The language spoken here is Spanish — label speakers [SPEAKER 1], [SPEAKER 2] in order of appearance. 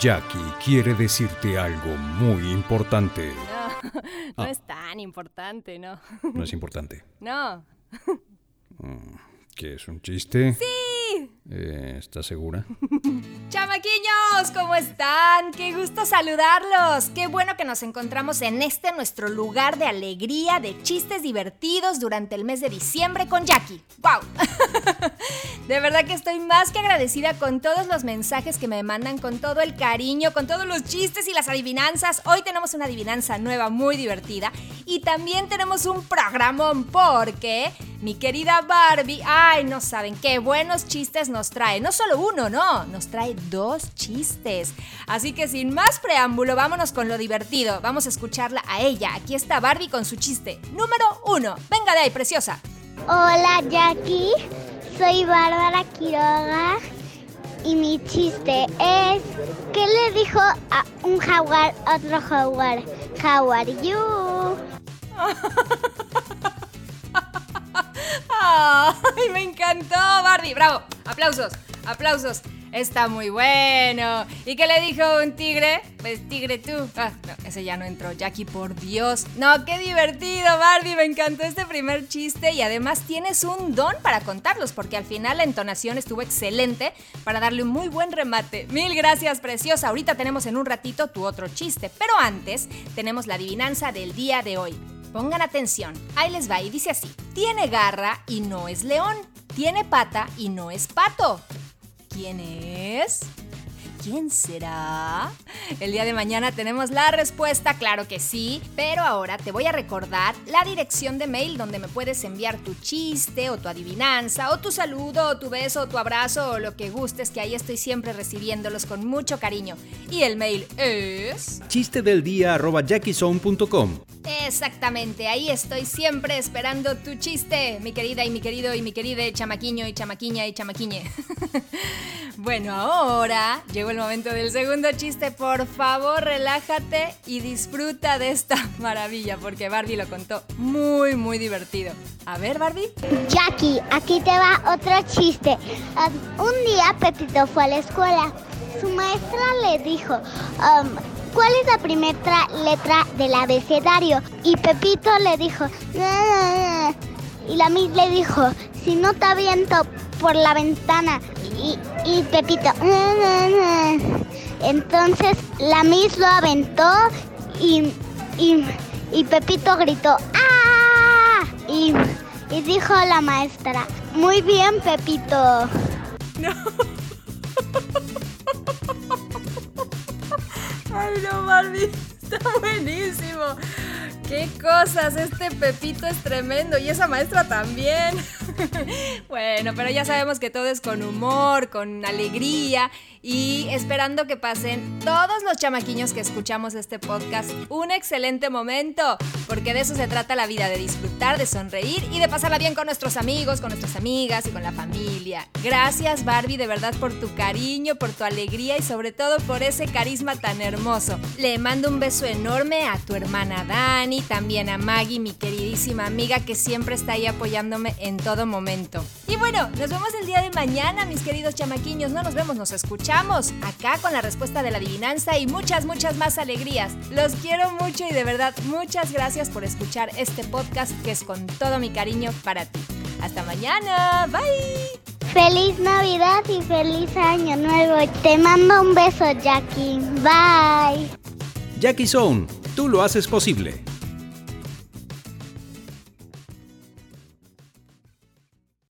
[SPEAKER 1] Jackie quiere decirte algo muy importante.
[SPEAKER 2] No, no
[SPEAKER 1] Ah.
[SPEAKER 2] es tan importante, no.
[SPEAKER 1] ¿No es importante?
[SPEAKER 2] No.
[SPEAKER 1] ¿Qué es un chiste?
[SPEAKER 2] ¡Sí!
[SPEAKER 1] Eh, ¿Estás segura?
[SPEAKER 2] Chamaquiños, ¿cómo están? Qué gusto saludarlos. Qué bueno que nos encontramos en este nuestro lugar de alegría, de chistes divertidos durante el mes de diciembre con Jackie. ¡Wow! De verdad que estoy más que agradecida con todos los mensajes que me mandan, con todo el cariño, con todos los chistes y las adivinanzas. Hoy tenemos una adivinanza nueva muy divertida y también tenemos un programón porque mi querida Barbie, ay, no saben qué buenos chistes nos trae. No solo uno, no, nos trae dos chistes. Así que sin más preámbulo, vámonos con lo divertido. Vamos a escucharla a ella. Aquí está Barbie con su chiste. Número uno. Venga de ahí, preciosa.
[SPEAKER 3] Hola Jackie, soy Bárbara Quiroga y mi chiste es ¿qué le dijo a un jaguar otro jaguar? How are you?
[SPEAKER 2] ¡Ay, me encantó, Barbie! ¡Bravo! ¡Aplausos! ¡Aplausos! Está muy bueno. ¿Y qué le dijo un tigre? Pues tigre tú. Ah, no, ese ya no entró. Jackie, por Dios. No, qué divertido, Barbie. Me encantó este primer chiste y además tienes un don para contarlos porque al final la entonación estuvo excelente para darle un muy buen remate. Mil gracias, preciosa. Ahorita tenemos en un ratito tu otro chiste, pero antes tenemos la adivinanza del día de hoy. Pongan atención, ahí les va y dice así. Tiene garra y no es león. Tiene pata y no es pato. ¿Quién es? ¿Quién será? El día de mañana tenemos la respuesta, claro que sí, pero ahora te voy a recordar la dirección de mail donde me puedes enviar tu chiste o tu adivinanza o tu saludo o tu beso o tu abrazo o lo que gustes, que ahí estoy siempre recibiéndolos con mucho cariño. Y el mail es...
[SPEAKER 4] Chiste del día.
[SPEAKER 2] Exactamente, ahí estoy siempre esperando tu chiste, mi querida y mi querido y mi querida chamaquiño y chamaquiña y chamaquiñe. bueno, ahora llegó el momento del segundo chiste. Por favor, relájate y disfruta de esta maravilla, porque Barbie lo contó muy, muy divertido. A ver, Barbie.
[SPEAKER 3] Jackie, aquí te va otro chiste. Um, un día Pepito fue a la escuela. Su maestra le dijo, um, ¿cuál es la primera letra del abecedario? Y Pepito le dijo, "Ah". y la Miss le dijo, si no te aviento por la ventana. Y, y Pepito, "Ah". entonces la Miss lo aventó y, y, y Pepito gritó, ¡ah! Y, y dijo la maestra, muy bien Pepito.
[SPEAKER 2] Ay, no, Barbie. Está buenísimo. Qué cosas, este Pepito es tremendo y esa maestra también. bueno, pero ya sabemos que todo es con humor, con alegría y esperando que pasen todos los chamaquiños que escuchamos este podcast un excelente momento, porque de eso se trata la vida, de disfrutar, de sonreír y de pasarla bien con nuestros amigos, con nuestras amigas y con la familia. Gracias Barbie, de verdad por tu cariño, por tu alegría y sobre todo por ese carisma tan hermoso. Le mando un beso enorme a tu hermana Dani, también a Maggie, mi queridísima amiga que siempre está ahí apoyándome en todo momento. Y bueno, nos vemos el día de mañana, mis queridos chamaquiños. No nos vemos, nos escuchamos acá con la respuesta de la adivinanza y muchas, muchas más alegrías. Los quiero mucho y de verdad muchas gracias por escuchar este podcast que es con todo mi cariño para ti. Hasta mañana, bye.
[SPEAKER 3] Feliz Navidad y feliz Año Nuevo. Te mando un beso Jackie. Bye.
[SPEAKER 4] Jackie Zone, tú lo haces posible.